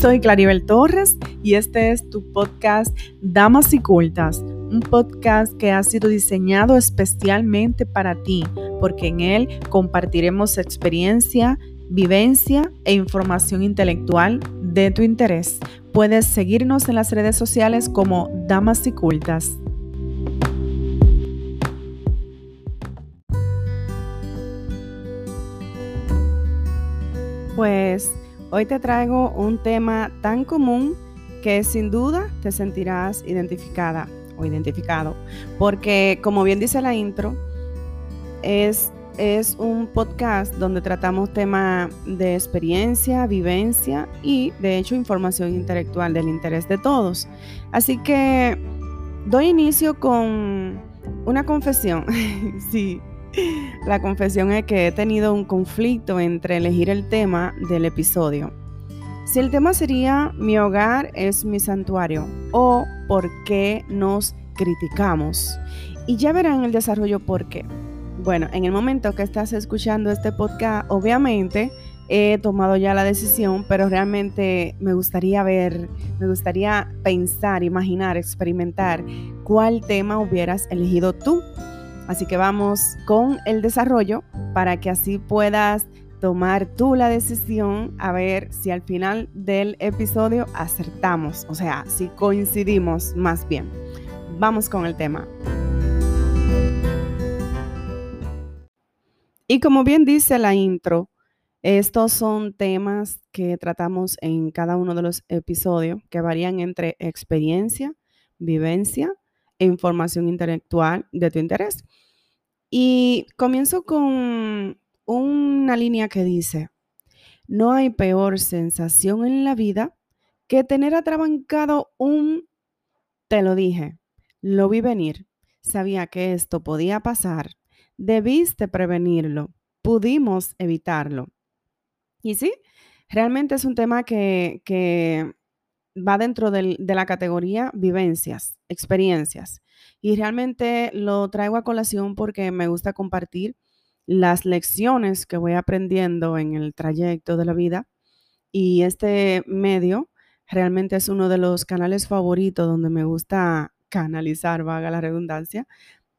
Soy Claribel Torres y este es tu podcast Damas y Cultas, un podcast que ha sido diseñado especialmente para ti, porque en él compartiremos experiencia, vivencia e información intelectual de tu interés. Puedes seguirnos en las redes sociales como Damas y Cultas. Pues hoy te traigo un tema tan común que sin duda te sentirás identificada o identificado, porque como bien dice la intro, es, es un podcast donde tratamos temas de experiencia, vivencia y de hecho información intelectual del interés de todos. Así que doy inicio con una confesión. sí, la confesión es que he tenido un conflicto entre elegir el tema del episodio. Si el tema sería Mi hogar es mi santuario o ¿Por qué nos criticamos? Y ya verán el desarrollo por qué. Bueno, en el momento que estás escuchando este podcast, obviamente he tomado ya la decisión, pero realmente me gustaría ver, me gustaría pensar, imaginar, experimentar cuál tema hubieras elegido tú Así que vamos con el desarrollo para que así puedas tomar tú la decisión a ver si al final del episodio acertamos, o sea, si coincidimos más bien. Vamos con el tema. Y como bien dice la intro, estos son temas que tratamos en cada uno de los episodios que varían entre experiencia, vivencia información intelectual de tu interés. Y comienzo con una línea que dice, no hay peor sensación en la vida que tener atrabancado un, te lo dije, lo vi venir, sabía que esto podía pasar, debiste prevenirlo, pudimos evitarlo. Y sí, realmente es un tema que, que va dentro de la categoría vivencias, experiencias. Y realmente lo traigo a colación porque me gusta compartir las lecciones que voy aprendiendo en el trayecto de la vida. Y este medio realmente es uno de los canales favoritos donde me gusta canalizar, vaga la redundancia,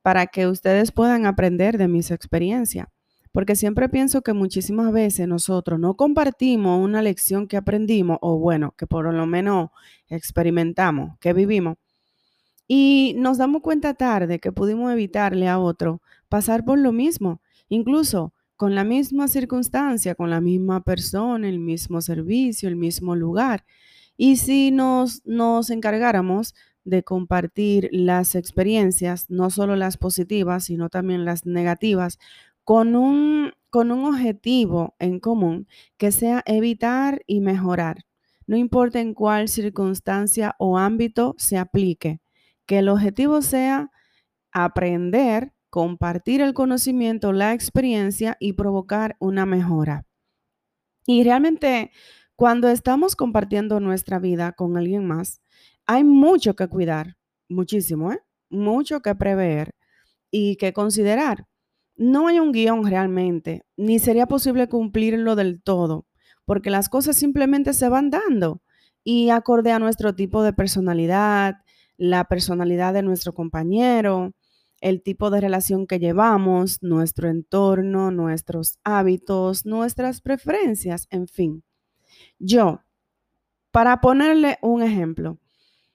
para que ustedes puedan aprender de mis experiencias porque siempre pienso que muchísimas veces nosotros no compartimos una lección que aprendimos o bueno, que por lo menos experimentamos, que vivimos, y nos damos cuenta tarde que pudimos evitarle a otro pasar por lo mismo, incluso con la misma circunstancia, con la misma persona, el mismo servicio, el mismo lugar. Y si nos, nos encargáramos de compartir las experiencias, no solo las positivas, sino también las negativas, con un, con un objetivo en común que sea evitar y mejorar, no importa en cuál circunstancia o ámbito se aplique, que el objetivo sea aprender, compartir el conocimiento, la experiencia y provocar una mejora. Y realmente cuando estamos compartiendo nuestra vida con alguien más, hay mucho que cuidar, muchísimo, ¿eh? mucho que prever y que considerar no hay un guion realmente, ni sería posible cumplirlo del todo, porque las cosas simplemente se van dando y acorde a nuestro tipo de personalidad, la personalidad de nuestro compañero, el tipo de relación que llevamos, nuestro entorno, nuestros hábitos, nuestras preferencias, en fin. Yo, para ponerle un ejemplo,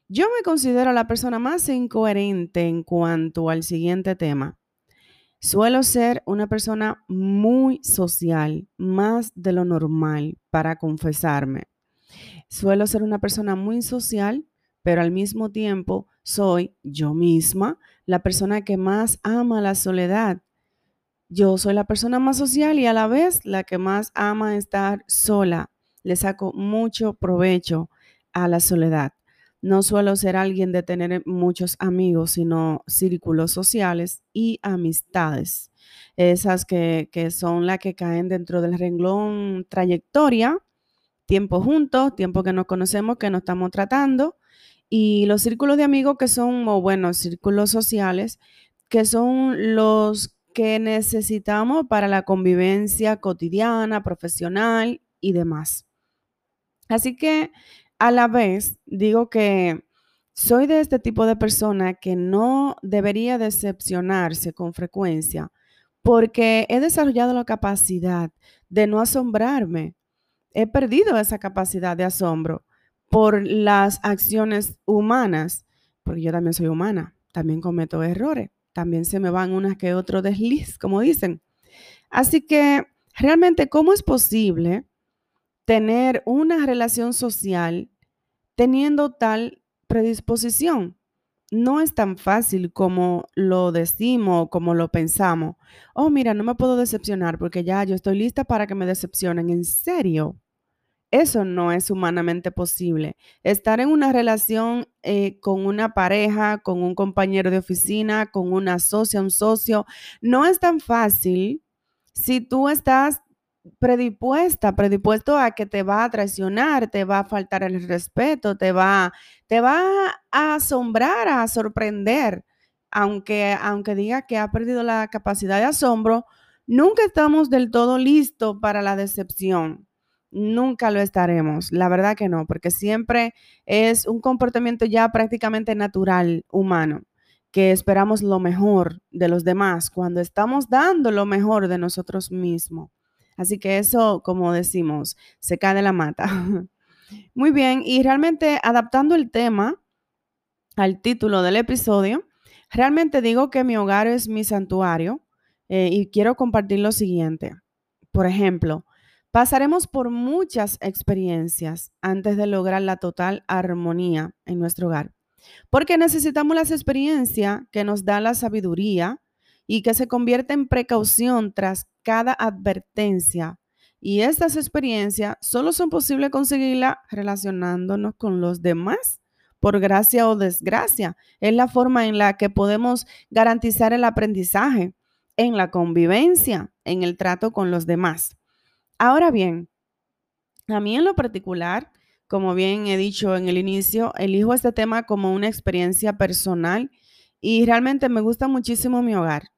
yo me considero la persona más incoherente en cuanto al siguiente tema. Suelo ser una persona muy social, más de lo normal para confesarme. Suelo ser una persona muy social, pero al mismo tiempo soy yo misma la persona que más ama la soledad. Yo soy la persona más social y a la vez la que más ama estar sola. Le saco mucho provecho a la soledad. No suelo ser alguien de tener muchos amigos, sino círculos sociales y amistades. Esas que, son las que caen dentro del renglón trayectoria, tiempo juntos, tiempo que nos conocemos, que nos estamos tratando. Y los círculos de amigos que son, o bueno, círculos sociales, que son los que necesitamos para la convivencia cotidiana, profesional y demás. Así que a la vez digo que soy de este tipo de persona que no debería decepcionarse con frecuencia porque he desarrollado la capacidad de no asombrarme. He perdido esa capacidad de asombro por las acciones humanas, porque yo también soy humana, también cometo errores, también se me van unas que otro desliz, como dicen. Así que realmente, ¿cómo es posible tener una relación social teniendo tal predisposición? No es tan fácil como lo decimos, como lo pensamos. Oh, mira, no me puedo decepcionar porque ya yo estoy lista para que me decepcionen. ¿En serio? Eso no es humanamente posible. Estar en una relación eh, con una pareja, con un compañero de oficina, con una socia, un socio, no es tan fácil si tú estás predispuesta, predispuesto a que te va a traicionar, te va a faltar el respeto, te va, te va a asombrar, a sorprender, aunque, aunque diga que ha perdido la capacidad de asombro, nunca estamos del todo listos para la decepción. Nunca lo estaremos, la verdad que no, porque siempre es un comportamiento ya prácticamente natural, humano, que esperamos lo mejor de los demás cuando estamos dando lo mejor de nosotros mismos. Así que eso, como decimos, se cae de la mata. Muy bien, y realmente adaptando el tema al título del episodio, realmente digo que mi hogar es mi santuario eh, y quiero compartir lo siguiente. Por ejemplo, pasaremos por muchas experiencias antes de lograr la total armonía en nuestro hogar, porque necesitamos las experiencias que nos da la sabiduría y que se convierte en precaución tras cada advertencia. Y estas experiencias solo son posibles conseguirlas relacionándonos con los demás por gracia o desgracia. Es la forma en la que podemos garantizar el aprendizaje, en la convivencia, en el trato con los demás. Ahora bien, a mí en lo particular, como bien he dicho en el inicio, elijo este tema como una experiencia personal y realmente me gusta muchísimo mi hogar.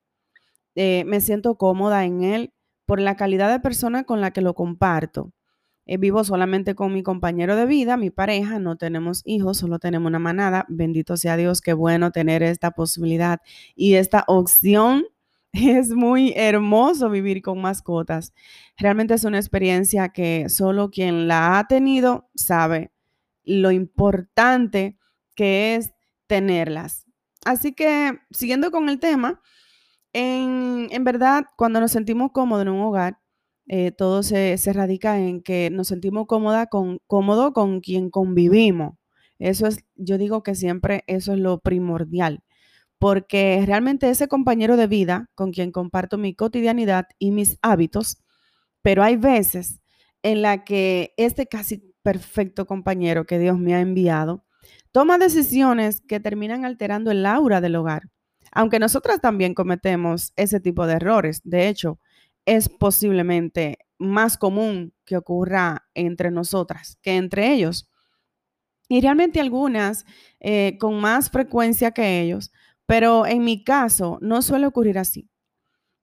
Eh, me siento cómoda en él por la calidad de persona con la que lo comparto. Eh, vivo solamente con mi compañero de vida, mi pareja, no tenemos hijos, solo tenemos una manada. Bendito sea Dios, qué bueno tener esta posibilidad y esta opción. Es muy hermoso vivir con mascotas. Realmente es una experiencia que solo quien la ha tenido sabe lo importante que es tenerlas. Así que, siguiendo con el tema, en, verdad, cuando nos sentimos cómodos en un hogar, eh, todo se, radica en que nos sentimos cómoda con, cómodo con quien convivimos. Eso es, yo digo que siempre eso es lo primordial, porque realmente ese compañero de vida con quien comparto mi cotidianidad y mis hábitos, pero hay veces en la que este casi perfecto compañero que Dios me ha enviado toma decisiones que terminan alterando el aura del hogar aunque nosotras también cometemos ese tipo de errores. De hecho, es posiblemente más común que ocurra entre nosotras que entre ellos. Y realmente algunas eh, con más frecuencia que ellos, pero en mi caso no suele ocurrir así,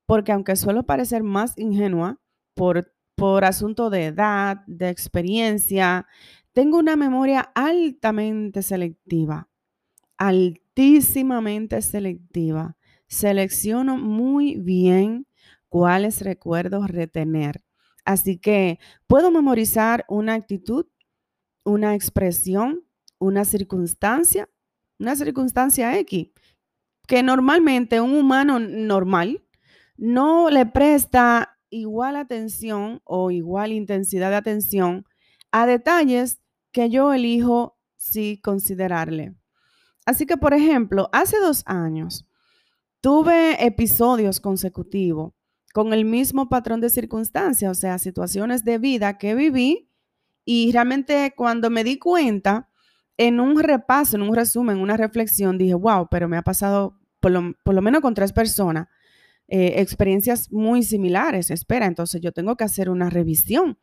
porque aunque suelo parecer más ingenua por, por asunto de edad, de experiencia, tengo una memoria altamente selectiva, altísimamente selectiva. Selecciono muy bien cuáles recuerdos retener. Así que puedo memorizar una actitud, una expresión, una circunstancia, una circunstancia X, que normalmente un humano normal no le presta igual atención o igual intensidad de atención a detalles que yo elijo sí considerarle. Así que, por ejemplo, hace dos años tuve episodios consecutivos con el mismo patrón de circunstancias, o sea, situaciones de vida que viví y realmente cuando me di cuenta, en un repaso, en un resumen, en una reflexión, dije, wow, pero me ha pasado por lo, menos con tres personas eh, experiencias muy similares. Espera, entonces yo tengo que hacer una revisión.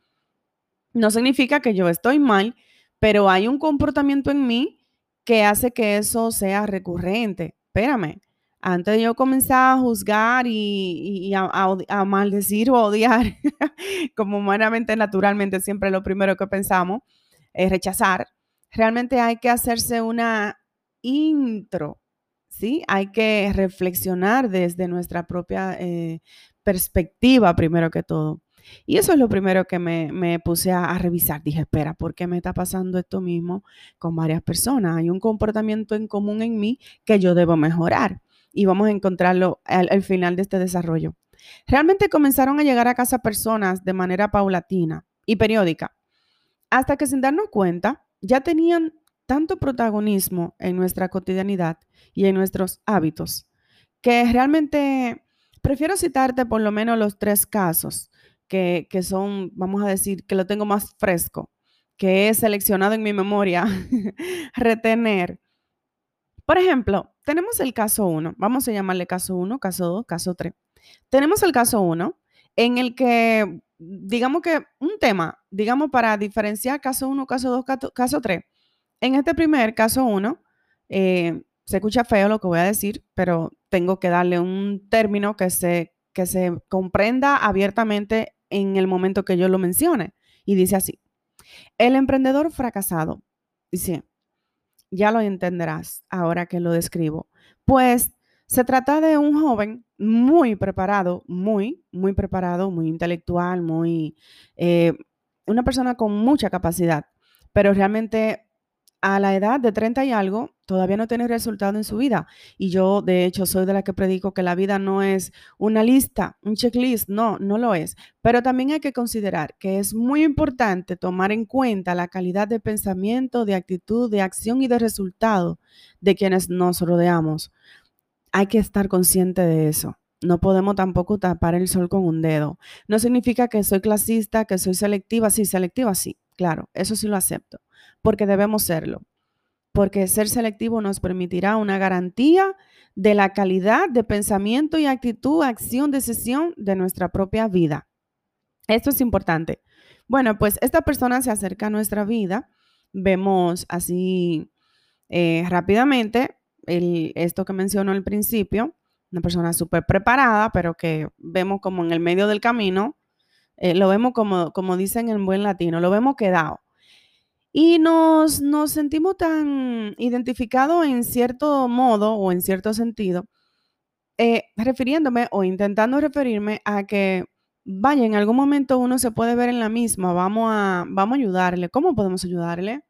No significa que yo estoy mal, pero hay un comportamiento en mí que hace que eso sea recurrente. Espérame, antes yo comenzar a juzgar y, a, maldecir o odiar, como humanamente, naturalmente, siempre lo primero que pensamos, eh, rechazar, realmente hay que hacerse una intro, ¿sí? Hay que reflexionar desde nuestra propia eh, perspectiva, primero que todo. Y eso es lo primero que me, puse a, revisar. Dije, espera, ¿por qué me está pasando esto mismo con varias personas? Hay un comportamiento en común en mí que yo debo mejorar. Y vamos a encontrarlo al final de este desarrollo. Realmente comenzaron a llegar a casa personas de manera paulatina y periódica, hasta que sin darnos cuenta ya tenían tanto protagonismo en nuestra cotidianidad y en nuestros hábitos, que realmente prefiero citarte por lo menos los tres casos que, son, vamos a decir, que lo tengo más fresco, que he seleccionado en mi memoria, retener. Por ejemplo, tenemos el caso 1, vamos a llamarle caso 1, caso 2, caso 3. Tenemos el caso 1, en el que, digamos que un tema, digamos para diferenciar caso 1, caso 2, caso 3. En este primer caso 1, eh, se escucha feo lo que voy a decir, pero tengo que darle un término que se, que se comprenda abiertamente en el momento que yo lo mencione. Y dice así, el emprendedor fracasado, dice, ya lo entenderás ahora que lo describo, pues se trata de un joven muy preparado, muy, muy preparado, muy intelectual, muy, eh, una persona con mucha capacidad, pero realmente a la edad de 30 y algo, todavía no tiene resultado en su vida. Y yo, de hecho, soy de la que predico que la vida no es una lista, un checklist, no, no lo es. Pero también hay que considerar que es muy importante tomar en cuenta la calidad de pensamiento, de actitud, de acción y de resultado de quienes nos rodeamos. Hay que estar consciente de eso. No podemos tampoco tapar el sol con un dedo. No significa que soy clasista, que soy selectiva. Sí, selectiva, sí, claro, eso sí lo acepto porque debemos serlo. Porque ser selectivo nos permitirá una garantía de la calidad de pensamiento y actitud, acción, decisión de nuestra propia vida. Esto es importante. Bueno, pues esta persona se acerca a nuestra vida. Vemos así eh, rápidamente esto que mencionó al principio, una persona súper preparada, pero que vemos como en el medio del camino, eh, lo vemos como, como dicen en buen latino, lo vemos quedado. Y nos, nos sentimos tan identificados en cierto modo o en cierto sentido, eh, refiriéndome o intentando referirme a que, vaya, en algún momento uno se puede ver en la misma, vamos a, vamos a ayudarle. ¿Cómo podemos ayudarle?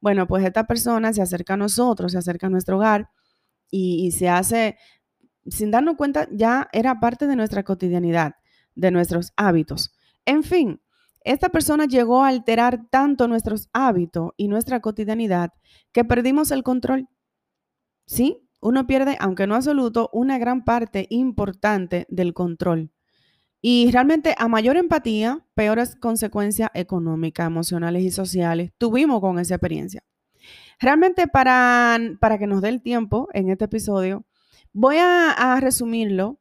Bueno, pues esta persona se acerca a nosotros, se acerca a nuestro hogar y, y se hace, sin darnos cuenta, ya era parte de nuestra cotidianidad, de nuestros hábitos. En fin, esta persona llegó a alterar tanto nuestros hábitos y nuestra cotidianidad que perdimos el control. Sí, uno pierde, aunque no absoluto, una gran parte importante del control. Y realmente a mayor empatía, peores consecuencias económicas, emocionales y sociales tuvimos con esa experiencia. Realmente para, para que nos dé el tiempo en este episodio, voy a, resumirlo,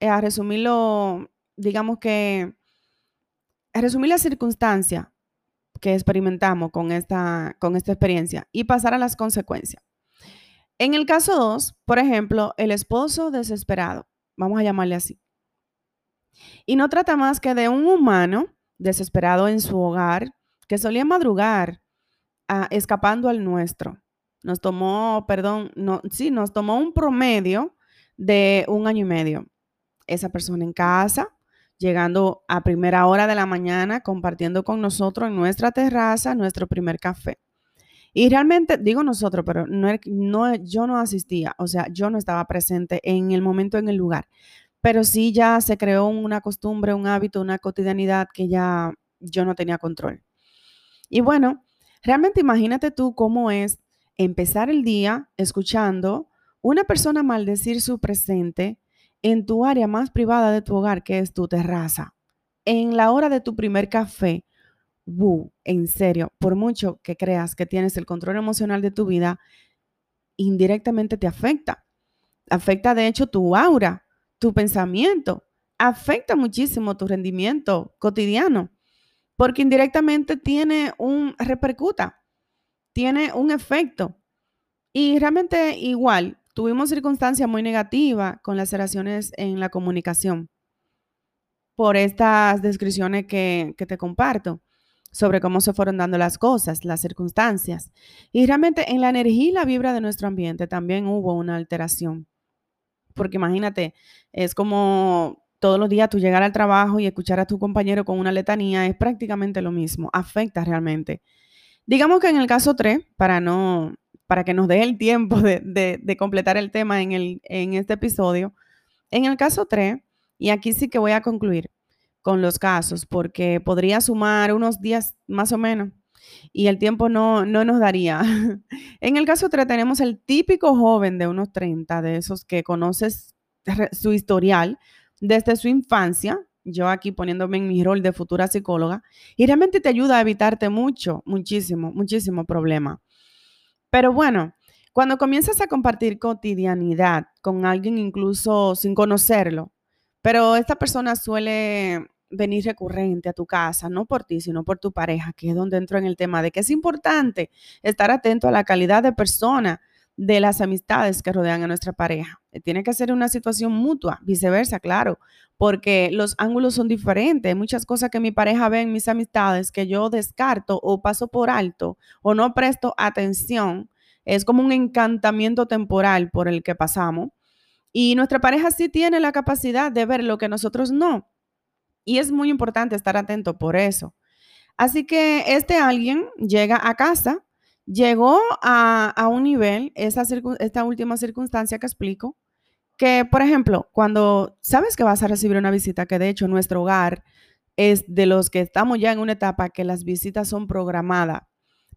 a resumirlo, digamos que resumir la circunstancia que experimentamos con esta, con esta experiencia y pasar a las consecuencias. En el caso 2, por ejemplo, el esposo desesperado, vamos a llamarle así. Y no trata más que de un humano desesperado en su hogar que solía madrugar ah, escapando al nuestro. Nos tomó, perdón, no, sí, nos tomó un promedio de un año y medio. Esa persona en casa, llegando a primera hora de la mañana, compartiendo con nosotros en nuestra terraza nuestro primer café. Y realmente, digo nosotros, pero no, no, yo no asistía, o sea, yo no estaba presente en el momento, en el lugar, pero sí ya se creó una costumbre, un hábito, una cotidianidad que ya yo no tenía control. Y bueno, realmente imagínate tú cómo es empezar el día escuchando una persona maldecir su presente en tu área más privada de tu hogar, que es tu terraza, en la hora de tu primer café, en serio, por mucho que creas que tienes el control emocional de tu vida, indirectamente te afecta. Afecta de hecho tu aura, tu pensamiento, afecta muchísimo tu rendimiento cotidiano, porque indirectamente tiene un repercuta, tiene un efecto. Y realmente igual, Tuvimos circunstancias muy negativas con las relaciones en la comunicación por estas descripciones que, te comparto. sobre cómo se fueron dando las cosas, las circunstancias. Y realmente en la energía y la vibra de nuestro ambiente también hubo una alteración. Porque imagínate, es como todos los días tú llegar al trabajo y escuchar a tu compañero con una letanía, es prácticamente lo mismo, afecta realmente. Digamos que en el caso 3, para no, para que nos dé el tiempo de, completar el tema en, el, en este episodio, en el caso 3, y aquí sí que voy a concluir, con los casos, porque podría sumar unos días más o menos y el tiempo no, no nos daría. en el caso 3 tenemos el típico joven de unos 30, de esos que conoces su historial desde su infancia, yo aquí poniéndome en mi rol de futura psicóloga, y realmente te ayuda a evitarte mucho, muchísimo, muchísimo problema. Pero bueno, cuando comienzas a compartir cotidianidad con alguien incluso sin conocerlo, pero esta persona suele venir recurrente a tu casa, no por ti, sino por tu pareja, que es donde entro en el tema de que es importante estar atento a la calidad de persona de las amistades que rodean a nuestra pareja. Eh, tiene que ser una situación mutua, viceversa, claro, porque los ángulos son diferentes. Muchas cosas que mi pareja ve en mis amistades que yo descarto o paso por alto o no presto atención. Es como un encantamiento temporal por el que pasamos. Y nuestra pareja sí tiene la capacidad de ver lo que nosotros no. Y es muy importante estar atento por eso. Así que este alguien llega a casa, llegó a, un nivel, esa esta última circunstancia que explico, que por ejemplo, cuando sabes que vas a recibir una visita, que de hecho nuestro hogar es de los que estamos ya en una etapa que las visitas son programadas,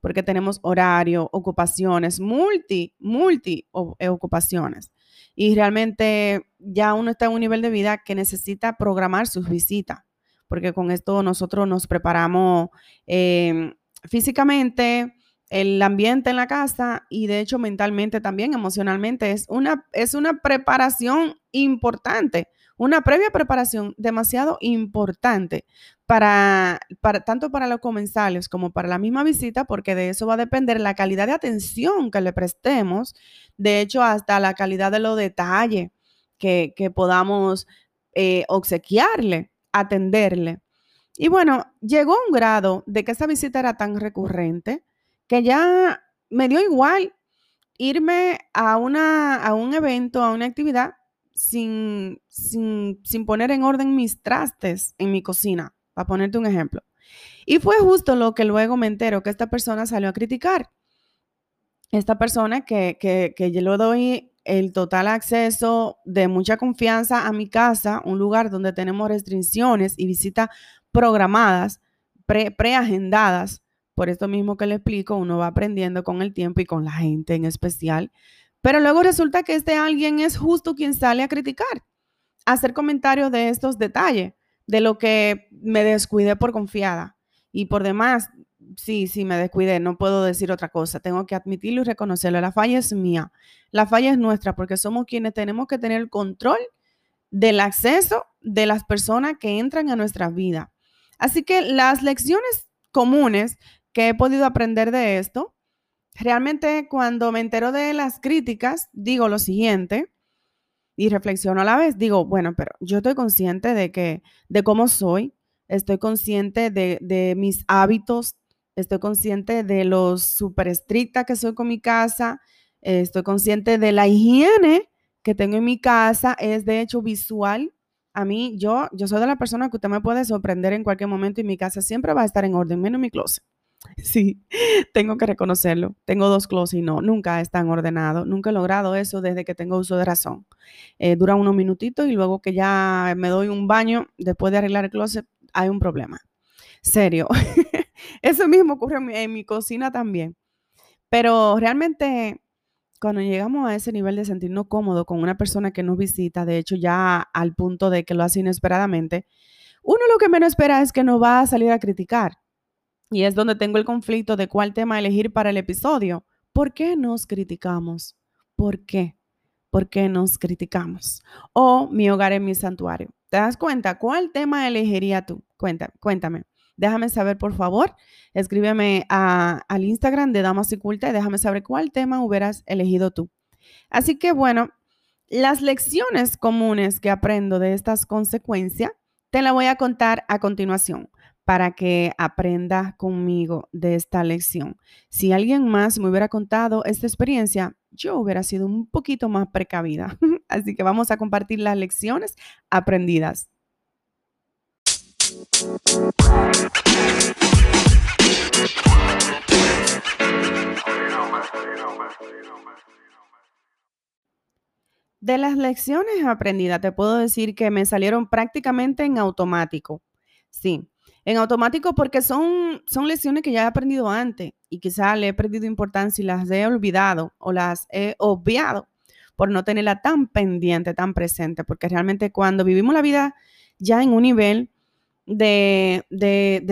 porque tenemos horario, ocupaciones, multi, multi eh, ocupaciones y realmente ya uno está en un nivel de vida que necesita programar sus visitas, porque con esto nosotros nos preparamos em, físicamente, el ambiente en la casa y de hecho mentalmente también, emocionalmente. Es una, es una preparación importante, una previa preparación demasiado importante para, para, tanto para los comensales como para la misma visita, porque de eso va a depender la calidad de atención que le prestemos, de hecho hasta la calidad de los detalles que, podamos eh, obsequiarle, atenderle. Y bueno, llegó un grado de que esa visita era tan recurrente que ya me dio igual irme a, una, a un evento, a una actividad, sin, sin, sin poner en orden mis trastes en mi cocina para ponerte un ejemplo. Y fue justo lo que luego me entero que esta persona salió a criticar. Esta persona que, que, que yo le doy el total acceso de mucha confianza a mi casa, un lugar donde tenemos restricciones y visitas programadas, pre, preagendadas. Por esto mismo que le explico, uno va aprendiendo con el tiempo y con la gente en especial. Pero luego resulta que este alguien es justo quien sale a criticar, a hacer comentarios de estos detalles de lo que me descuidé por confiada. Y por demás, sí, sí, me descuidé, no puedo decir otra cosa, tengo que admitirlo y reconocerlo. La falla es mía, la falla es nuestra, porque somos quienes tenemos que tener el control del acceso de las personas que entran a nuestra vida. Así que las lecciones comunes que he podido aprender de esto, realmente cuando me entero de las críticas, digo lo siguiente, y reflexiono a la vez, digo, bueno, pero yo estoy consciente de que, de cómo soy, estoy consciente de, mis hábitos, estoy consciente de lo súper estricta que soy con mi casa, estoy consciente de la higiene que tengo en mi casa, es de hecho visual. A mí, yo, yo soy de la persona que usted me puede sorprender en cualquier momento y mi casa siempre va a estar en orden, menos mi closet. Sí, tengo que reconocerlo. Tengo dos closets y no, nunca están ordenados. Nunca he logrado eso desde que tengo uso de razón. Eh, dura unos minutitos y luego que ya me doy un baño, después de arreglar el closet, hay un problema. Serio. eso mismo ocurre en mi, cocina también. Pero realmente cuando llegamos a ese nivel de sentirnos cómodos con una persona que nos visita, de hecho ya al punto de que lo hace inesperadamente, uno lo que menos espera es que nos va a salir a criticar y es donde tengo el conflicto de cuál tema elegir para el episodio. ¿Por qué nos criticamos? ¿Por qué? ¿Por qué nos criticamos? O mi hogar es mi santuario. ¿Te das cuenta? ¿Cuál tema elegiría tú? Cuéntame. Déjame saber, por favor. Escríbeme al Instagram de Damas y Culta y déjame saber cuál tema hubieras elegido tú. Así que bueno, las lecciones comunes que aprendo de estas consecuencias te las voy a contar a continuación. Para que aprenda conmigo de esta lección. Si alguien más me hubiera contado esta experiencia, yo hubiera sido un poquito más precavida. Así que vamos a compartir las lecciones aprendidas. De las lecciones aprendidas, te puedo decir que me salieron prácticamente en automático. Sí, en automático porque son, son lecciones que ya he aprendido antes y quizá le he perdido importancia y las he olvidado o las he obviado por no tenerla tan pendiente, tan presente, porque realmente cuando vivimos la vida ya en un nivel de,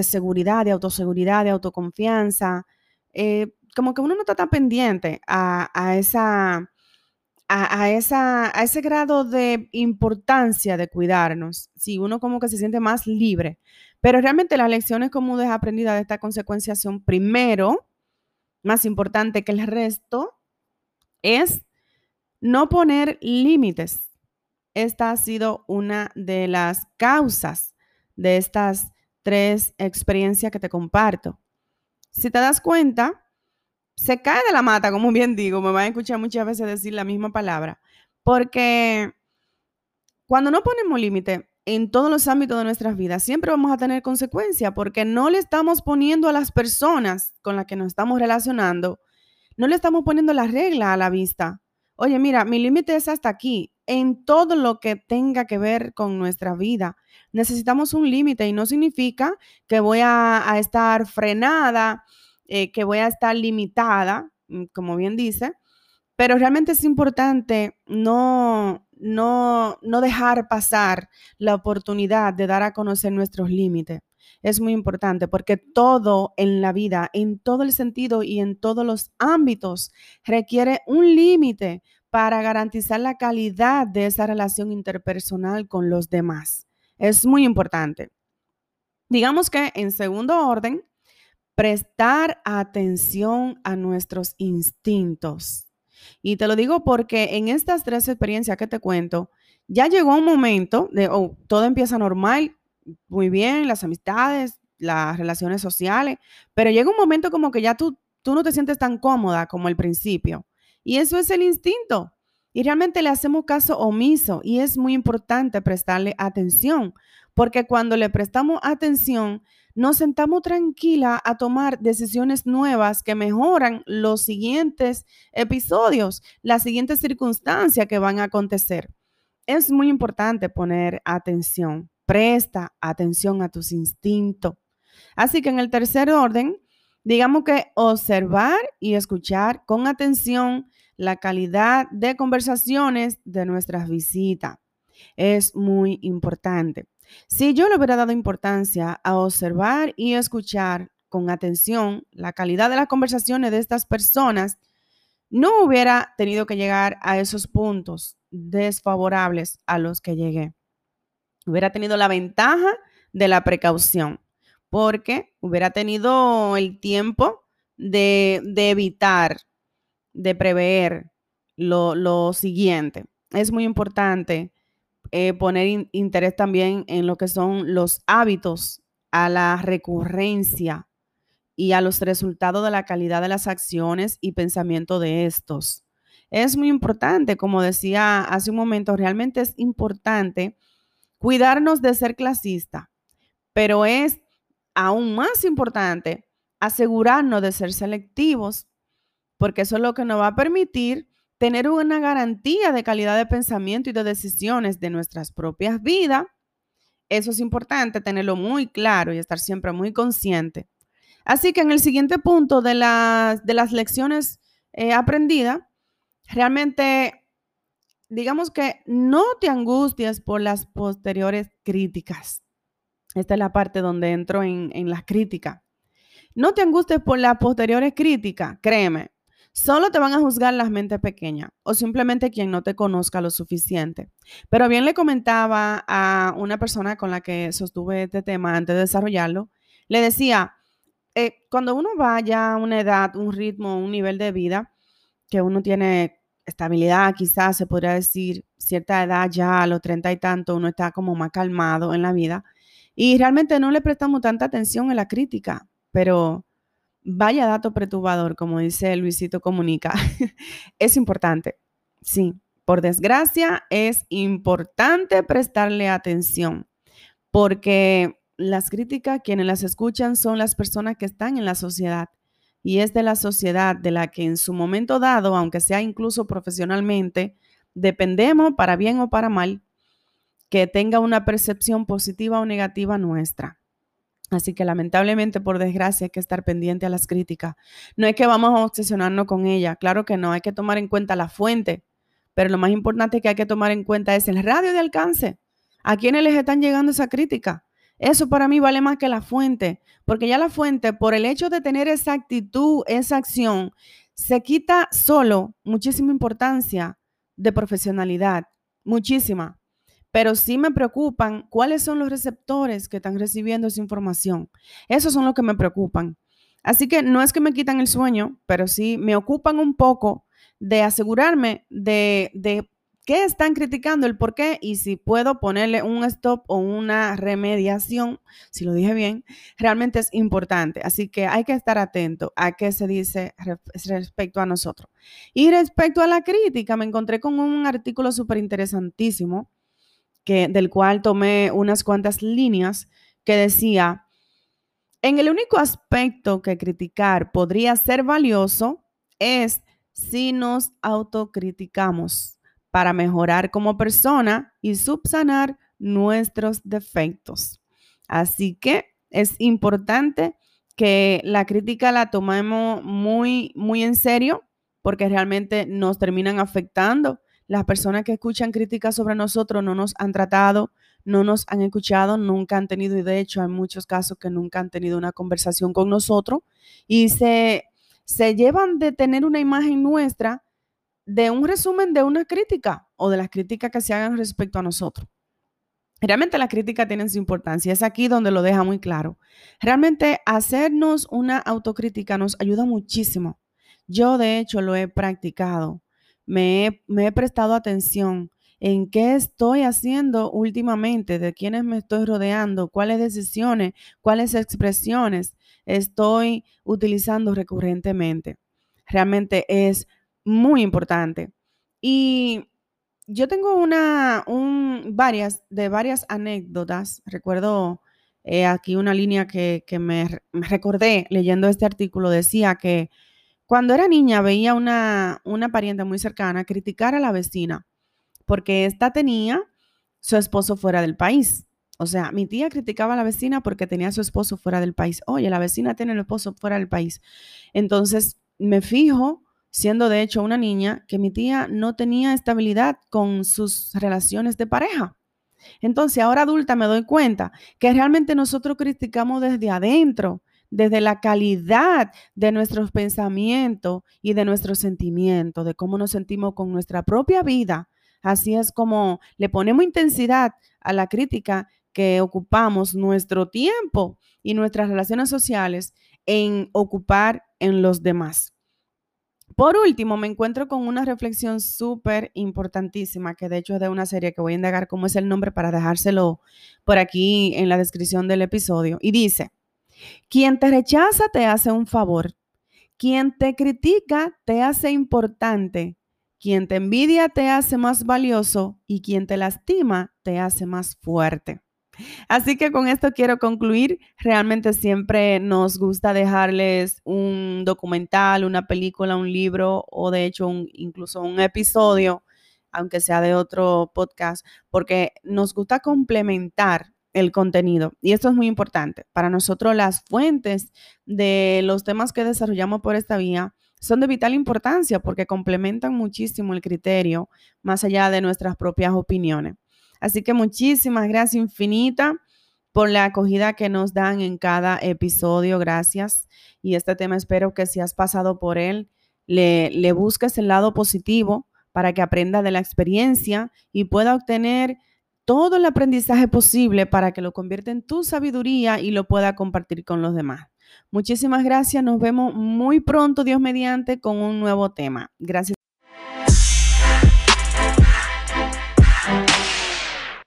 seguridad, de autoseguridad, de autoconfianza, eh, como que uno no está tan pendiente a, esa, a, ese grado de importancia de cuidarnos. Sí, uno como que se siente más libre. Pero realmente las lecciones comunes aprendidas de esta consecuencia son primero, más importante que el resto, es no poner límites. Esta ha sido una de las causas de estas tres experiencias que te comparto. Si te das cuenta, se cae de la mata, como bien digo, me van a escuchar muchas veces decir la misma palabra, porque cuando no ponemos límite en todos los ámbitos de nuestras vidas, siempre vamos a tener consecuencias, porque no le estamos poniendo a las personas con las que nos estamos relacionando, no le estamos poniendo la regla a la vista. Oye, mira, mi límite es hasta aquí. En todo lo que tenga que ver con nuestra vida, necesitamos un límite y no significa que voy a estar frenada eh, que voy a estar limitada, mm, como bien dice, pero realmente es importante no, no, no dejar pasar la oportunidad de dar a conocer nuestros límites. Es muy importante porque todo en la vida, en todo el sentido y en todos los ámbitos, requiere un límite para garantizar la calidad de esa relación interpersonal con los demás. Es muy importante. Digamos que en segundo orden, prestar atención a nuestros instintos. Y te lo digo porque en estas tres experiencias que te cuento, ya llegó un momento de, oh, todo empieza normal, muy bien, las amistades, las relaciones sociales, pero llega un momento como que ya tú, tú no te sientes tan cómoda como al principio. Y eso es el instinto. Y realmente le hacemos caso omiso y es muy importante prestarle atención, porque cuando le prestamos atención, nos sentamos tranquila a tomar decisiones nuevas que mejoran los siguientes episodios, las siguientes circunstancias que van a acontecer. Es muy importante poner atención, presta atención a tus instintos. Así que en el tercer orden, digamos que observar y escuchar con atención la calidad de conversaciones de nuestras visitas. Es muy importante. Si yo le hubiera dado importancia a observar y escuchar con atención la calidad de las conversaciones de estas personas, no hubiera tenido que llegar a esos puntos desfavorables a los que llegué. Hubiera tenido la ventaja de la precaución, porque hubiera tenido el tiempo de, evitar, de prever lo, siguiente. Es muy importante eh, poner interés también en lo que son los hábitos, a la recurrencia y a los resultados de la calidad de las acciones y pensamiento de estos. Es muy importante, como decía hace un momento, realmente es importante cuidarnos de ser clasista, pero es aún más importante asegurarnos de ser selectivos, porque eso es lo que nos va a permitir tener una garantía de calidad de pensamiento y de decisiones de nuestras propias vidas. Eso es importante, tenerlo muy claro y estar siempre muy consciente. Así que en el siguiente punto de las, de las lecciones eh, aprendidas, realmente, digamos que no te angusties por las posteriores críticas. Esta es la parte donde entro en, en las críticas. No te angusties por las posteriores críticas, créeme, Solo te van a juzgar las mentes pequeñas o simplemente quien no te conozca lo suficiente. Pero bien le comentaba a una persona con la que sostuve este tema antes de desarrollarlo, le decía, eh, cuando uno vaya a una edad, un ritmo, un nivel de vida, que uno tiene estabilidad, quizás se podría decir, cierta edad ya a los treinta y tanto, uno está como más calmado en la vida, Y realmente no le prestamos tanta atención a la crítica, pero vaya dato perturbador, como dice Luisito Comunica, es importante. Sí, por desgracia, es importante prestarle atención, porque las críticas, quienes las escuchan, son las personas que están en la sociedad. Y es de la sociedad de la que en su momento dado, aunque sea incluso profesionalmente, dependemos, para bien o para mal, que tenga una percepción positiva o negativa nuestra. Así que lamentablemente, por desgracia, hay que estar pendiente a las críticas. No es que vamos a obsesionarnos con ella, claro que no, hay que tomar en cuenta la fuente, pero lo más importante que hay que tomar en cuenta es el radio de alcance. ¿A quiénes les están llegando esa crítica? Eso para mí vale más que la fuente, porque ya la fuente, por el hecho de tener esa actitud, esa acción, se quita solo muchísima importancia de profesionalidad, muchísima. Pero sí me preocupan cuáles son los receptores que están recibiendo esa información. Esos son los que me preocupan. Así que no es que me quitan el sueño, pero sí me ocupan un poco de asegurarme de, de qué están criticando, el por qué y si puedo ponerle un stop o una remediación, si lo dije bien, realmente es importante. Así que hay que estar atento a qué se dice respecto a nosotros. Y respecto a la crítica, me encontré con un artículo súper interesantísimo que, del cual tomé unas cuantas líneas que decía, en el único aspecto que criticar podría ser valioso es si nos autocriticamos para mejorar como persona y subsanar nuestros defectos. Así que es importante que la crítica la tomemos muy, muy en serio porque realmente nos terminan afectando. Las personas que escuchan críticas sobre nosotros no nos han tratado, no nos han escuchado, nunca han tenido, y de hecho hay muchos casos que nunca han tenido una conversación con nosotros y se se llevan de tener una imagen nuestra de un resumen de una crítica o de las críticas que se hagan respecto a nosotros. Realmente las críticas tienen su importancia, es aquí donde lo deja muy claro. Realmente hacernos una autocrítica nos ayuda muchísimo. Yo de hecho lo he practicado, me he, me prestado atención en qué estoy haciendo últimamente, de quiénes me estoy rodeando, cuáles decisiones, cuáles expresiones estoy utilizando recurrentemente. Realmente es muy importante. Y yo tengo una, un, varias, de varias anécdotas. Recuerdo eh, aquí una línea que, me, recordé leyendo este artículo. Decía que cuando era niña veía una, una pariente muy cercana criticar a la vecina porque ésta tenía su esposo fuera del país. O sea, mi tía criticaba a la vecina porque tenía a su esposo fuera del país. Oye, la vecina tiene el esposo fuera del país. Entonces, me fijo, siendo de hecho una niña, que mi tía no tenía estabilidad con sus relaciones de pareja. Entonces, ahora adulta me doy cuenta que realmente nosotros criticamos desde adentro, desde la calidad de nuestros pensamientos y de nuestros sentimientos, de cómo nos sentimos con nuestra propia vida. Así es como le ponemos intensidad a la crítica que ocupamos nuestro tiempo y nuestras relaciones sociales en ocupar en los demás. Por último, me encuentro con una reflexión súper importantísima, que de hecho es de una serie que voy a indagar cómo es el nombre para dejárselo por aquí en la descripción del episodio. Y dice, quien te rechaza te hace un favor, quien te critica te hace importante, quien te envidia te hace más valioso y quien te lastima te hace más fuerte. Así que con esto quiero concluir. Realmente siempre nos gusta dejarles un documental, una película, un libro o de hecho incluso un episodio, aunque sea de otro podcast, porque nos gusta complementar el contenido. Y esto es muy importante. Para nosotros las fuentes de los temas que desarrollamos por esta vía son de vital importancia porque complementan muchísimo el criterio más allá de nuestras propias opiniones. Así que muchísimas gracias infinita por la acogida que nos dan en cada episodio. Gracias. Y este tema espero que si has pasado por él, le, le busques el lado positivo para que aprenda de la experiencia y pueda obtener todo el aprendizaje posible para que lo convierta en tu sabiduría y lo pueda compartir con los demás. Muchísimas gracias. Nos vemos muy pronto, Dios mediante, con un nuevo tema. Gracias.